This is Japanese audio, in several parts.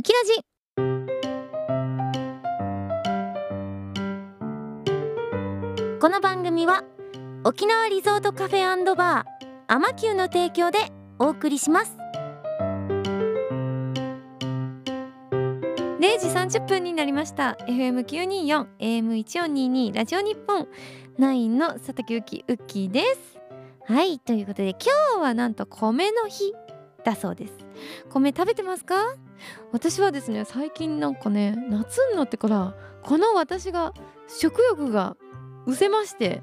ウキラジこの番組は沖縄リゾートカフェバーアマキューの提供でお送りします。0時30分になりました。FM924 AM1422 ラジオ日本9の佐竹ウキウッキーです。はいということで今日はなんと米の日だそうです。米食べてますか？私はですね最近なんかね夏になってからこの私が食欲が失せまして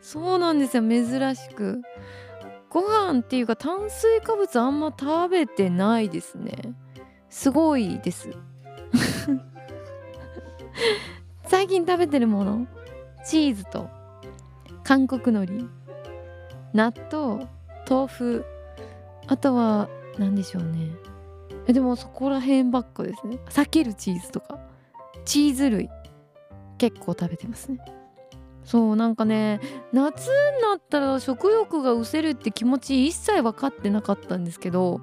そうなんですよ珍しく。ご飯っていうか炭水化物あんま食べてないですね。すごいです。最近食べてるものチーズと韓国海苔納豆豆腐あとは何でしょうね。えでもそこら辺ばっかですね。避けるチーズとか。チーズ類。結構食べてますね。そうなんかね夏になったら食欲が失せるって気持ち一切分かってなかったんですけど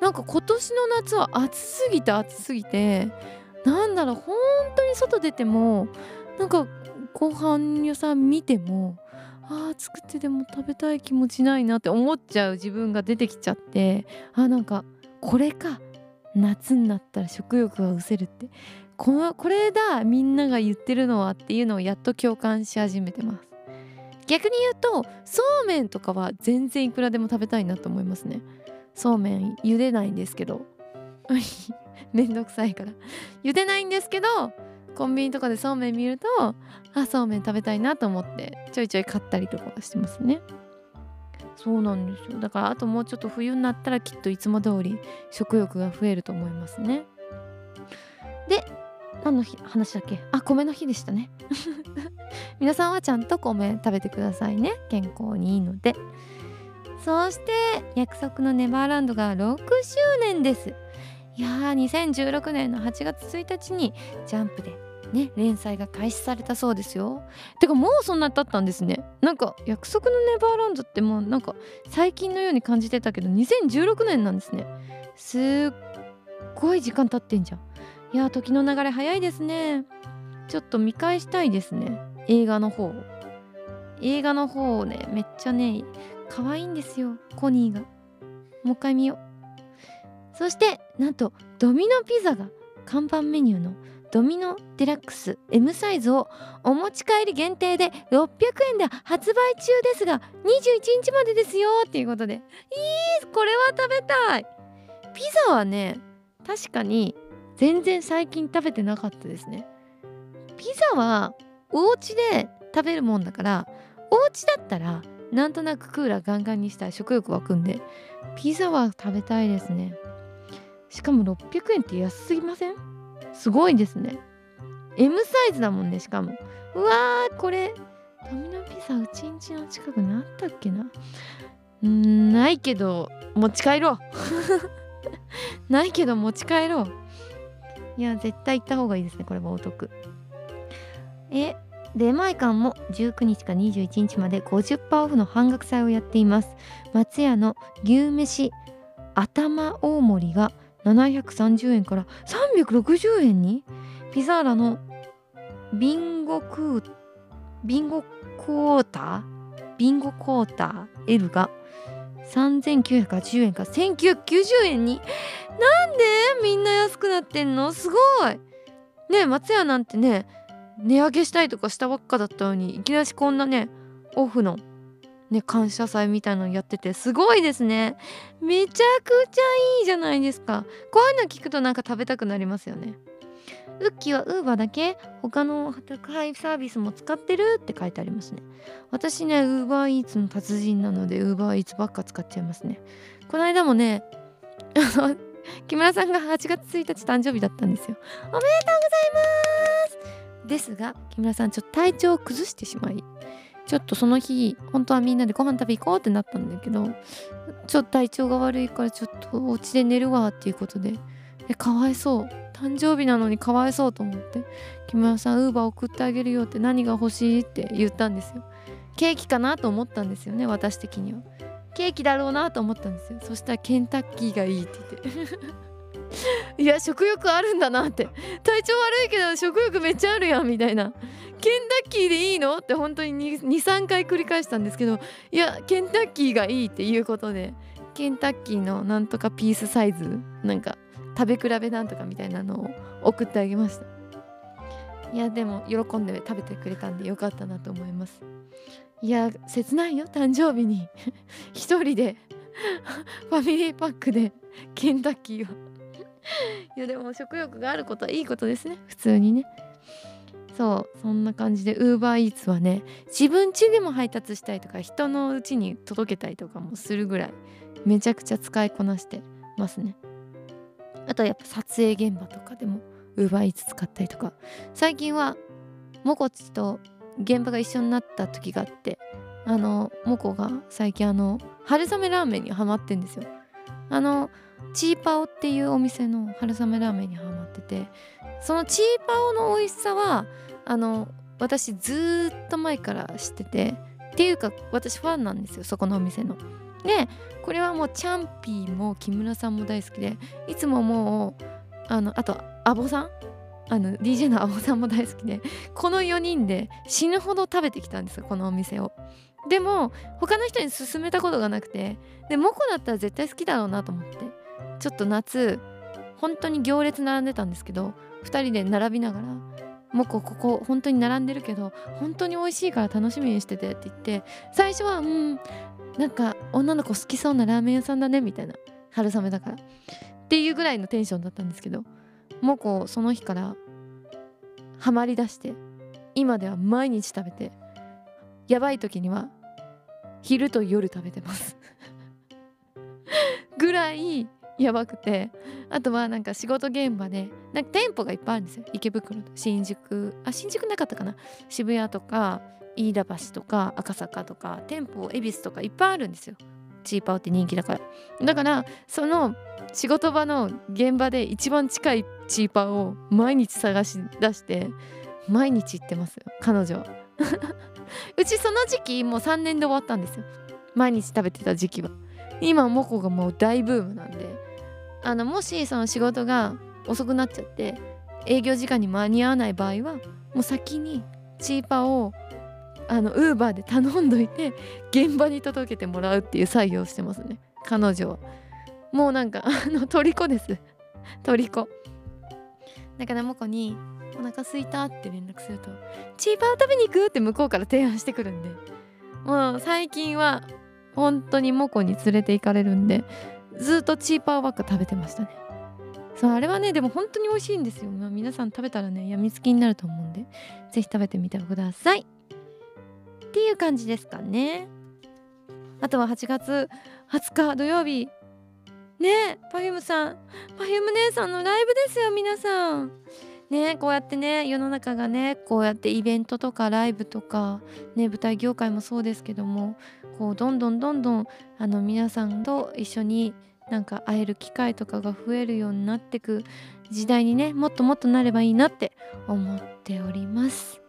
なんか今年の夏は暑すぎて暑すぎてなんだろう本当に外出てもなんかご飯屋さん見てもあー作ってでも食べたい気持ちないなって思っちゃう自分が出てきちゃってあなんかこれか夏になったら食欲が失せるって。このこれだみんなが言ってるのはっていうのをやっと共感し始めてます。逆に言うとそうめんとかは全然いくらでも食べたいなと思いますね。そうめん茹でないんですけど。めんどくさいから。茹でないんですけどコンビニとかでそうめん見るとあそうめん食べたいなと思ってちょいちょい買ったりとかしてますね。そうなんですよ。だからあともうちょっと冬になったらきっといつも通り食欲が増えると思いますね。で何の日話だっけ？あ米の日でしたね。皆さんはちゃんと米食べてくださいね。健康にいいので。そして約束のネバーランドが6周年です。いやー2016年の8月1日にジャンプでね連載が開始されたそうですよ。てかもうそんな経ったんですね。なんか約束のネバーランドってもうなんか最近のように感じてたけど2016年なんですね。すっごい時間経ってんじゃん。いや時の流れ早いですね。ちょっと見返したいですね。映画の方映画の方をねめっちゃね可愛いんですよ。コニーが。もう一回見よう。そしてなんとドミノピザが看板メニューのドミノデラックス M サイズをお持ち帰り限定で600円で発売中ですが21日までですよっていうことで。いいこれは食べたい。ピザはね確かに全然最近食べてなかったですね。ピザはお家で食べるもんだからお家だったらなんとなくクーラーガンガンにしたら食欲湧くんでピザは食べたいですね。しかも600円って安すぎません？すごいですね。M サイズだもんねしかも。うわーこれドミノピザうちんちの近くにあったっけな。うんないけど持ち帰ろう。ないけど持ち帰ろう。いや絶対行った方がいいですねこれはお得。え出前館も19日から21日まで50%オフの半額祭をやっています。松屋の牛めし頭大盛りが730円から360円に？ピザーラのビンゴクービンゴクォーター？ビンゴクォーター L が3980円から1990円に？なんで？みんな安くなってんの？すごい！ね松屋なんてね値上げしたいとかしたばっかだったのにいきなりこんなねオフのね感謝祭みたいなのやっててすごいですね。めちゃくちゃいいじゃないですか。こういうの聞くとなんか食べたくなりますよね。ウッキーはウーバーだけ他の宅配サービスも使ってるって書いてありますね。私ねウーバーイーツの達人なのでウーバーイーツばっか使っちゃいますね。この間もね 木村さんが8月1日誕生日だったんですよ。おめでとうございます！ですが木村さんちょっと体調を崩してしまいちょっとその日本当はみんなでご飯食べ行こうってなったんだけどちょっと体調が悪いからちょっとお家で寝るわっていうことでえかわいそう。誕生日なのにかわいそうと思って木村さんウーバー送ってあげるよって何が欲しいって言ったんですよ。ケーキかなと思ったんですよね私的には。ケーキだろうなと思ったんですよ。そしたらケンタッキーがいいって言って。いや食欲あるんだなって。体調悪いけど食欲めっちゃあるやんみたいな。ッキーでいいの？って本当に23回繰り返したんですけどいやケンタッキーがいいっていうことでケンタッキーのなんとかピースサイズなんか食べ比べなんとかみたいなのを送ってあげました。いやでも喜んで食べてくれたんでよかったなと思います。いや切ないよ誕生日に。一人で ファミリーパックでケンタッキーはいやでも食欲があることはいいことですね。普通にね。そうそんな感じでウーバーイーツはね自分家でも配達したりとか人の家に届けたりとかもするぐらいめちゃくちゃ使いこなしてますね。あとはやっぱ撮影現場とかでもウーバーイーツ使ったりとか。最近はモコチと現場が一緒になった時があってあのモコが最近あの春雨ラーメンにハマってんですよ。あのチーパオっていうお店の春雨ラーメンにハマっててそのチーパオの美味しさはあの私ずっと前から知っててっていうか私ファンなんですよそこのお店の。でこれはもうチャンピーも木村さんも大好きでいつももうあのあとアボさん？あの DJ のアボさんも大好きでこの4人で死ぬほど食べてきたんですよこのお店を。でも他の人に勧めたことがなくてでモコだったら絶対好きだろうなと思ってちょっと夏本当に行列並んでたんですけど2人で並びながら「モコここ本当に並んでるけど本当に美味しいから楽しみにしてて」って言って最初は「うんなんか女の子好きそうなラーメン屋さんだね」みたいな春雨だから。っていうぐらいのテンションだったんですけどモコその日からハマりだして今では毎日食べてやばい時には昼と夜食べてます。ぐらいやばくて。あとはなんか仕事現場でなんか店舗がいっぱいあるんですよ。池袋新宿。あ新宿なかったかな。渋谷とか飯田橋とか赤坂とか店舗恵比寿とかいっぱいあるんですよ。チーパーって人気だから。だからその仕事場の現場で一番近いチーパーを毎日探し出して毎日行ってます彼女は。うちその時期もう3年で終わったんですよ。毎日食べてた時期は。今モコがもう大ブームなんで。あのもしその仕事が遅くなっちゃって営業時間に間に合わない場合はもう先にチーパーをあのウーバーで頼んどいて現場に届けてもらうっていう作業をしてますね。彼女はもうなんかあの虜です。虜。だからモコに「お腹すいた」って連絡すると「チーパー食べに行く?」って向こうから提案してくるんで。もう最近は本当にモコに連れて行かれるんでずっとチーパーばっか食べてましたね。そうあれはねでも本当に美味しいんですよ、まあ、皆さん食べたらねやみつきになると思うんで是非食べてみてください。っていう感じですかね。あとは8月20日土曜日。ねえ Perfume さん。Perfume 姉さんのライブですよ皆さん。ねこうやってね世の中がねこうやってイベントとかライブとかね舞台業界もそうですけどもこうどんどんどんどんあの皆さんと一緒になんか会える機会とかが増えるようになってく時代にねもっともっとなればいいなって思っております。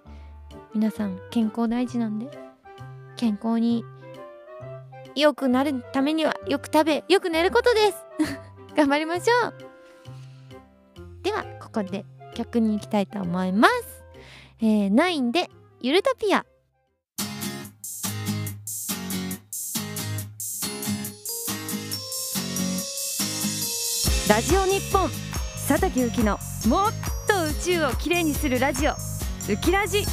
皆さん健康大事なんで。健康に良くなるためにはよく食べよく寝ることです。頑張りましょう。ではここで曲に行きたいと思います、えー、9でゆるトピア。ラジオ日本佐竹ゆきのもっと宇宙をきれいにするラジオ。ウキラジ。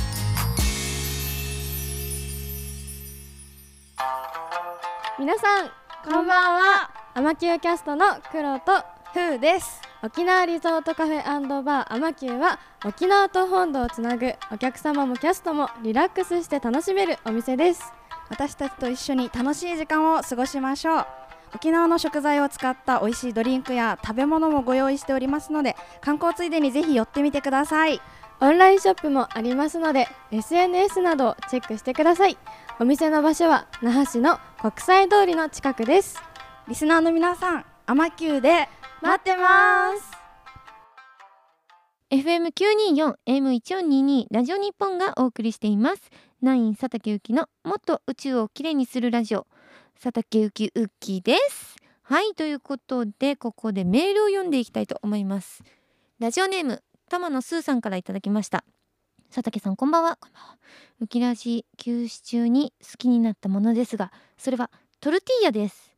皆さんこんばんは。アマキューキャストの黒とフーです。沖縄リゾートカフェバーアマキューは沖縄と本土をつなぐ。お客様もキャストもリラックスして楽しめるお店です。私たちと一緒に楽しい時間を過ごしましょう沖縄の食材を使った美味しいドリンクや食べ物もご用意しておりますので観光ついでにぜひ寄ってみてください。オンラインショップもありますので SNS などをチェックしてください。お店の場所は那覇市の国際通りの近くです。リスナーの皆さんアマキューで待ってます。FM924 M1422 ラジオ日本がお送りしています。ナイン佐竹ゆきのもっと宇宙をきれいにするラジオ佐竹ゆきウッキーです。はいということでここでメールを読んでいきたいと思います。ラジオネーム玉野スーさんからいただきました。佐竹さんこんばんは。こんばんは。ウキラジ休止中に好きになったものですがそれはトルティーヤです。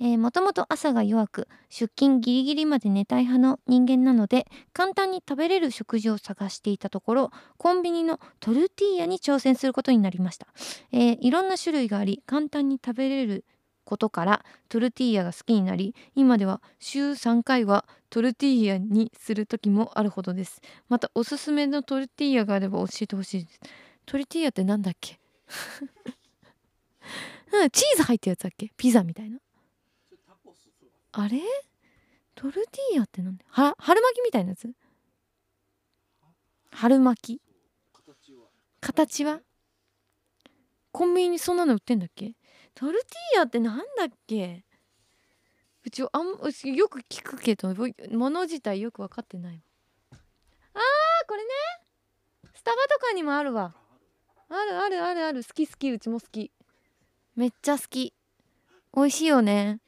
えー、もともと朝が弱く出勤ギリギリまで寝たい派の人間なので簡単に食べれる食事を探していたところコンビニのトルティーヤに挑戦することになりました、えー、いろんな種類があり簡単に食べれることからトルティーヤが好きになり今では週3回はトルティーヤにする時もあるほどです。またおすすめのトルティーヤがあれば教えてほしいです。トルティーヤってなんだっけ？チーズ入ったやつだっけ？ピザみたいな。あれ？トルティーヤってなんでは春巻きみたいなやつ？春巻き？形は。コンビニにそんなの売ってんだっけ？トルティーヤってなんだっけ？うちあんよく聞くけど物自体よく分かってないわ。あーこれね。スタバとかにもあるわ。あるあるあるある。好き好き。うちも好き。めっちゃ好き。美味しいよね。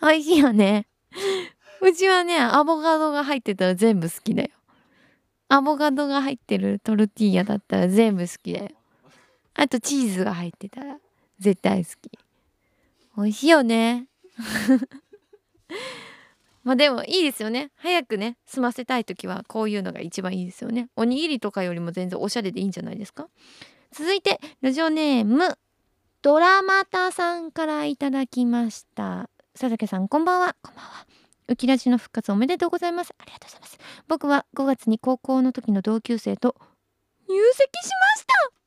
美味しいよね。うちはねアボカドが入ってたら全部好きだよ。アボカドが入ってるトルティーヤだったら全部好きだよ。あとチーズが入ってたら絶対好き。美味しいよね。まあでもいいですよね。早くね済ませたい時はこういうのが一番いいですよね。おにぎりとかよりも全然おしゃれでいいんじゃないですか。続いてラジオネームドラマタさんからいただきました。佐竹さんこんばんは。こんばんは。ウキラジの復活おめでとうございます。ありがとうございます。僕は5月に高校の時の同級生と入籍しました。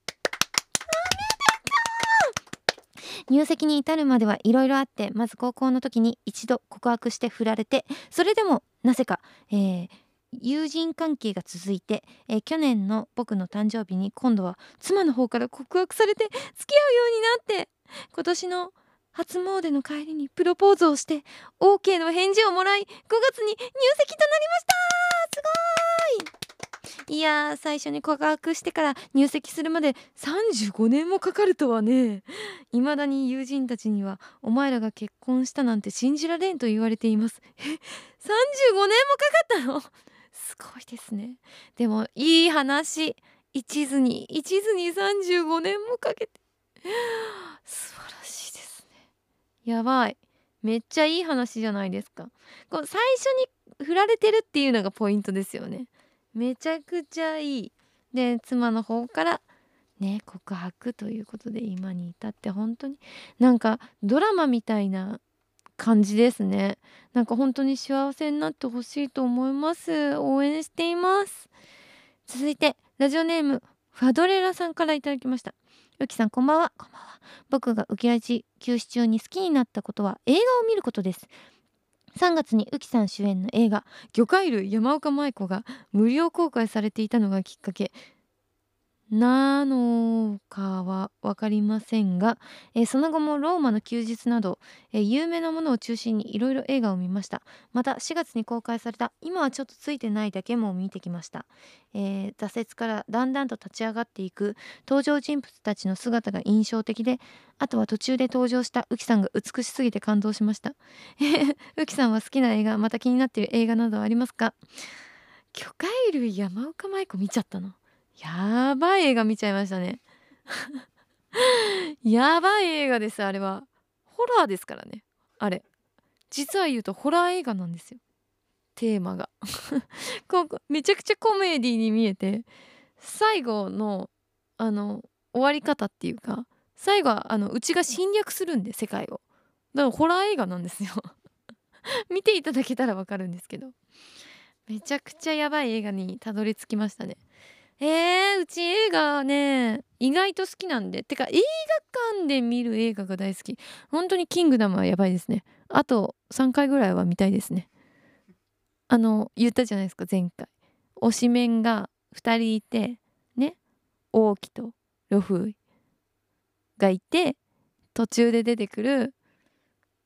入籍に至るまではいろいろあってまず高校の時に一度告白して振られてそれでもなぜか、えー、友人関係が続いて、えー、去年の僕の誕生日に今度は妻の方から告白されて付き合うようになって今年の初詣の帰りにプロポーズをして OK の返事をもらい5月に入籍となりました。すごい！いや最初に告白してから入籍するまで35年もかかるとはね。未だに友人たちにはお前らが結婚したなんて信じられんと言われています。え35年もかかったの？すごいですね。でもいい話。一途に一途に35年もかけて。素晴らしいですね。やばい。めっちゃいい話じゃないですか。こう最初に振られてるっていうのがポイントですよね。めちゃくちゃいい。で妻の方からね告白ということで今に至って本当になんかドラマみたいな感じですね。なんか本当に幸せになってほしいと思います。応援しています。続いてラジオネームファドレラさんからいただきました。ゆきさんこんばんは。こんばんは。僕が浮き味休止中に好きになったことは映画を見ることです。3月に宇木さん主演の映画「魚介類山岡舞子」が無料公開されていたのがきっかけ。なのかは分かりませんが、えー、その後もローマの休日など、えー、有名なものを中心にいろいろ映画を見ました。また4月に公開された今はちょっとついてないだけも見てきました、えー、挫折からだんだんと立ち上がっていく登場人物たちの姿が印象的であとは途中で登場したウキさんが美しすぎて感動しました。ウキさんは好きな映画また気になっている映画などありますか？魚介類山岡舞子見ちゃったの。やばい映画見ちゃいましたね。やばい映画ですあれは。ホラーですからね。あれ。実は言うとホラー映画なんですよ。テーマが。こめちゃくちゃコメディに見えて最後のあの終わり方っていうか最後はあのうちが侵略するんで世界を。だからホラー映画なんですよ。見ていただけたらわかるんですけど。めちゃくちゃやばい映画にたどり着きましたね。えー、うち映画ね意外と好きなんで。てか映画館で見る映画が大好き。本当にキングダムはやばいですね。あと3回ぐらいは見たいですね。あの言ったじゃないですか前回。推しメンが2人いてね。王毅と呂布がいて途中で出てくる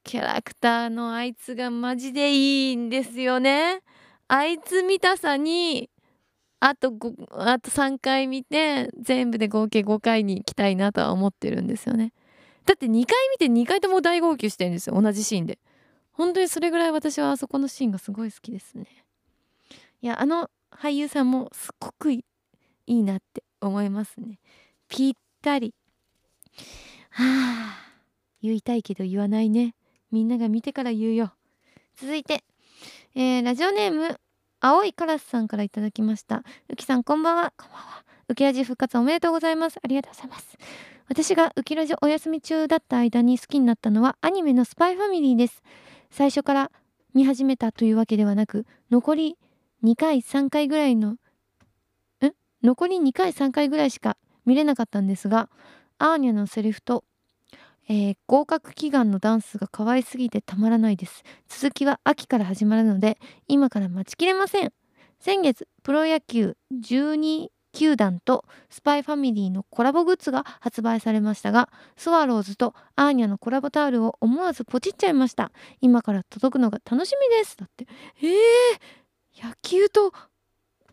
キャラクターのあいつがマジでいいんですよね。あいつ見たさにあとあと3回見て全部で合計5回に行きたいなとは思ってるんですよね。だって2回見て2回とも大号泣してるんですよ同じシーンで。本当にそれぐらい私はあそこのシーンがすごい好きですね。いやあの俳優さんもすっごくいいなって思いますね。ぴったり。はあ言いたいけど言わないね。みんなが見てから言うよ。続いて、えー、ラジオネーム青いカラスさんからいただきました。うきさんこんばんは。こんばんはウキラジ復活おめでとうございます。ありがとうございます。私がウキラジお休み中だった間に好きになったのはアニメのスパイファミリーです。最初から見始めたというわけではなく残り2回3回ぐらいのん残り2回3回ぐらいしか見れなかったんですがアーニャのセリフと、えー、合格祈願のダンスが可愛すぎてたまらないです。続きは秋から始まるので今から待ちきれません。先月プロ野球12球団とスパイファミリーのコラボグッズが発売されましたがスワローズとアーニャのコラボタオルを思わずポチっちゃいました。今から届くのが楽しみです。だって。えー、野球と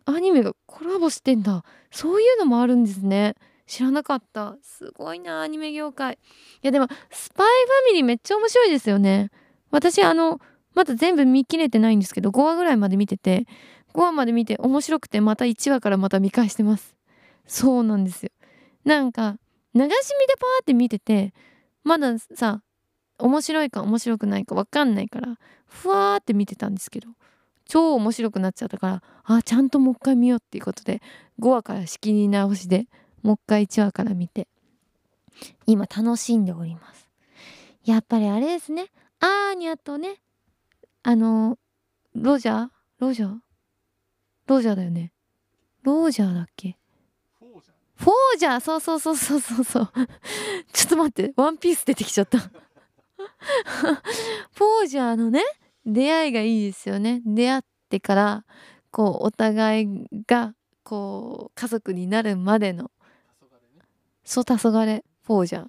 アニメがコラボしてんだ。そういうのもあるんですね。知らなかった。すごいなアニメ業界。いやでもスパイファミリーめっちゃ面白いですよね。私あのまだ全部見切れてないんですけど5話ぐらいまで見てて5話まで見て面白くてまた1話からまた見返してます。そうなんですよ。なんか流し見でパーって見ててまださ面白いか面白くないか分かんないからふわーって見てたんですけど超面白くなっちゃったからあちゃんともう一回見ようっていうことで5話から仕切り直しでもう一回1話から見て。今楽しんでおります。やっぱりあれですね。アーニャとねあのロジャー？ロジャー？ロジャーだよね。ロジャーだっけ？フォージャー？そうそうそうそうそうそう。ちょっと待って。ワンピース出てきちゃった。フォージャーのね出会いがいいですよね。出会ってからこうお互いがこう家族になるまでのそう黄昏フォージャー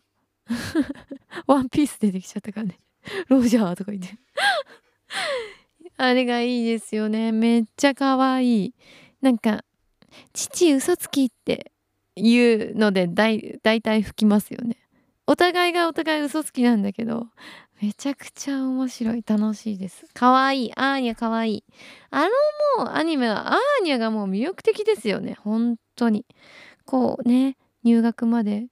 ワンピース出てきちゃったからね。ロジャーとか言って。あれがいいですよね。めっちゃ可愛いなんか父嘘つきっていうのでだい大体吹きますよね。お互いがお互い嘘つきなんだけどめちゃくちゃ面白い。楽しいです。可愛いアーニャ可愛い。あのもうアニメはアーニャがもう魅力的ですよね。本当に。こうね。入学まで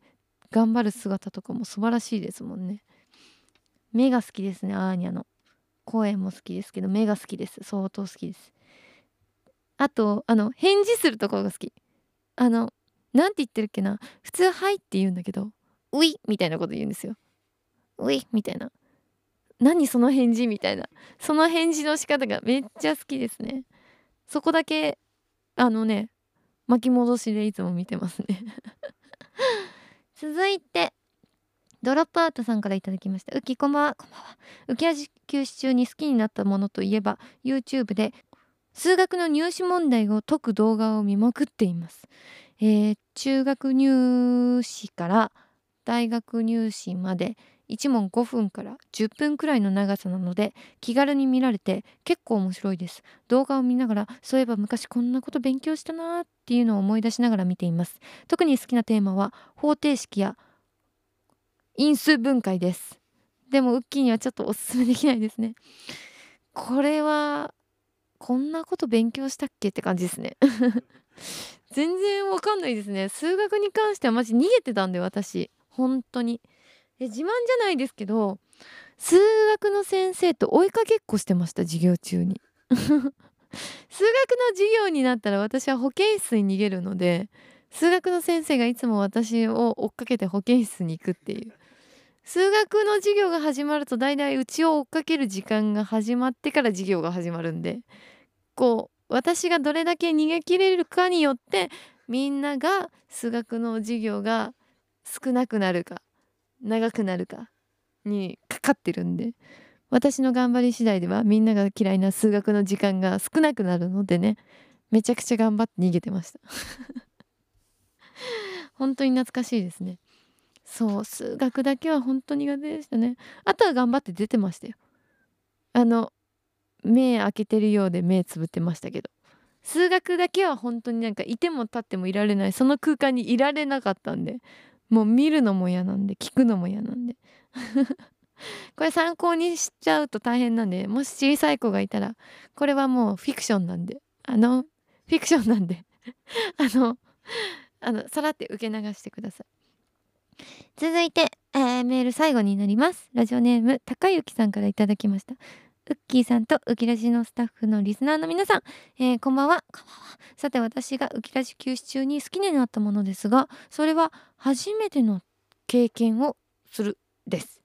頑張る姿とかも素晴らしいですもんね。目が好きですねアーニャの。声も好きですけど目が好きです。相当好きです。あとあの返事するところが好き。あのなんて言ってるっけな。普通「はい」って言うんだけど「うい」みたいなこと言うんですよ「うい」みたいな。何その返事みたいな。その返事の仕方がめっちゃ好きですね。そこだけあのね巻き戻しでいつも見てますね。続いてドロップアウトさんから頂きました。ウキこんばんはこんばんは浮き足休止中に好きになったものといえば YouTube で数学の入試問題を解く動画を見まくっています、えー、中学入試から大学入試まで1問5分から10分くらいの長さなので気軽に見られて結構面白いです。動画を見ながらそういえば昔こんなこと勉強したなーっていうのを思い出しながら見ています。特に好きなテーマは方程式や因数分解です。でもウッキーにはちょっとおすすめできないですね。これはこんなこと勉強したっけって感じですね。全然わかんないですね。数学に関してはマジ逃げてたんで私。本当に。え自慢じゃないですけど数学の先生と追いかけっこしてました授業中に。数学の授業になったら私は保健室に逃げるので数学の先生がいつも私を追っかけて保健室に行くっていう。数学の授業が始まると大体うちを追っかける時間が始まってから授業が始まるんでこう私がどれだけ逃げ切れるかによってみんなが数学の授業が少なくなるか長くなるかにかかってるんで私の頑張り次第ではみんなが嫌いな数学の時間が少なくなるのでねめちゃくちゃ頑張って逃げてました。本当に懐かしいですね。そう数学だけは本当苦手でしたね。あとは頑張って出てましたよ。あの目開けてるようで目つぶってましたけど。数学だけは本当になんかいても立ってもいられないその空間にいられなかったんでもう見るのも嫌なんで聞くのも嫌なんで。これ参考にしちゃうと大変なんでもし小さい子がいたらこれはもうフィクションなんで。あのフィクションなんで。あのあのさらって受け流してください。続いて、えー、メール最後になります。ラジオネーム高之さんからいただきました。ウッキーさんとウキラジのスタッフのリスナーの皆さん、えー、こんばんは。さて私がウキラジ休止中に好きになったものですがそれは初めての経験をするです。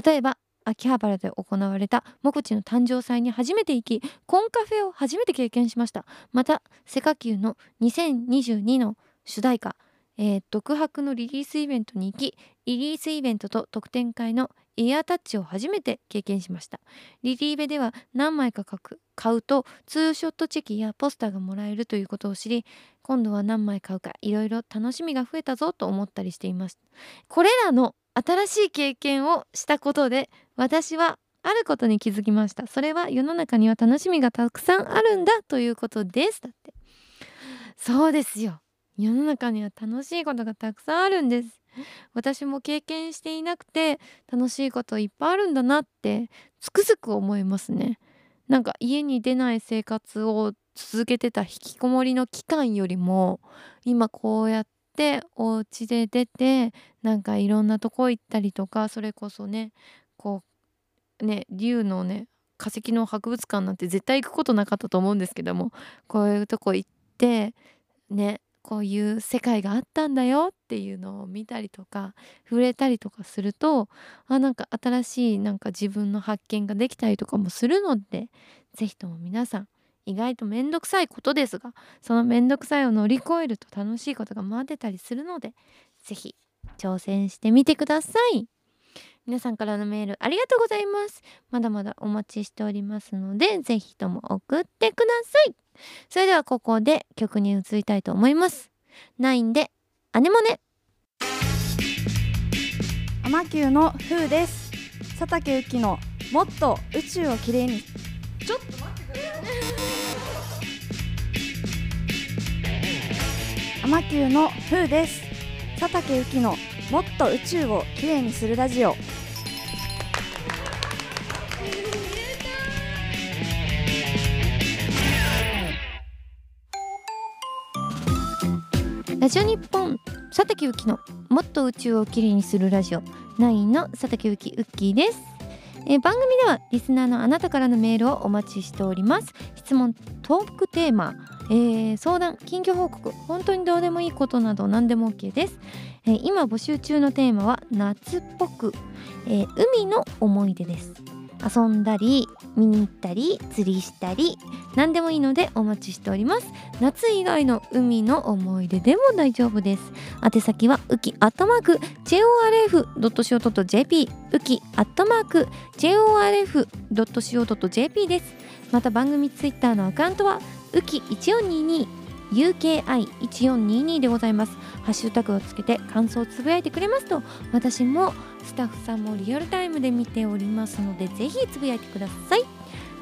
例えば秋葉原で行われたモコチの誕生祭に初めて行きコンカフェを初めて経験しました。またセカキューの2022の主題歌えー、独白のリリースイベントに行きリリースイベントと特典会のイヤータッチを初めて経験しました。リリーベでは何枚か買うとツーショットチェキやポスターがもらえるということを知り今度は何枚買うかいろいろ楽しみが増えたぞと思ったりしています。これらの新しい経験をしたことで私はあることに気づきました。それは世の中には楽しみがたくさんあるんだということです。だって。そうですよ。世の中には楽しいことがたくさんあるんです。私も経験していなくて楽しいこといっぱいあるんだなってつくづく思いますね。なんか家に出ない生活を続けてた引きこもりの期間よりも今こうやってお家で出てなんかいろんなとこ行ったりとかそれこそねこうね竜のね化石の博物館なんて絶対行くことなかったと思うんですけどもこういうとこ行ってねこういう世界があったんだよっていうのを見たりとか触れたりとかするとあなんか新しいなんか自分の発見ができたりとかもするので是非とも皆さん意外と面倒くさいことですがその面倒くさいを乗り越えると楽しいことが待ってたりするので是非挑戦してみてください。皆さんからのメールありがとうございます。まだまだお待ちしておりますのでぜひとも送ってください。それではここで曲に移りたいと思います。9でアネモネ。アマキューの風です。佐竹ゆきのもっと宇宙をきれいに。ちょっと待ってくださいアマキューの風です。佐竹ゆきのもっと宇宙をきれいにするラジオ。ラジオ日本佐竹ゆきのもっと宇宙をきれいにするラジオ。9の佐竹ゆきウッキーです、えー、番組ではリスナーのあなたからのメールをお待ちしております。質問トークテーマ、えー、相談近況報告。本当にどうでもいいことなど何でも OK です、えー、今募集中のテーマは夏っぽく、え海の思い出です。遊んだり見に行ったり釣りしたり何でもいいのでお待ちしております。夏以外の海の思い出でも大丈夫です。宛先はウキアットマーク JORF.CO.JP ウキアットマーク JORF.CO.JP です。また番組ツイッターのアカウントはウキ1422 UKI1422 でございます。ハッシュタグをつけて感想をつぶやいてくれますと私もスタッフさんもリアルタイムで見ておりますのでぜひつぶやいてください。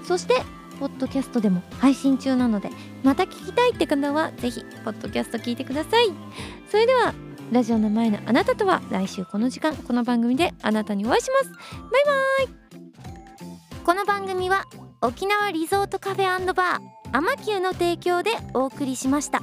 そしてポッドキャストでも配信中なのでまた聞きたいって方はぜひポッドキャスト聞いてください。それではラジオの前のあなたとは来週この時間この番組であなたにお会いします。バイバイ。この番組は沖縄リゾートカフェバー。アマキューの提供でお送りしました。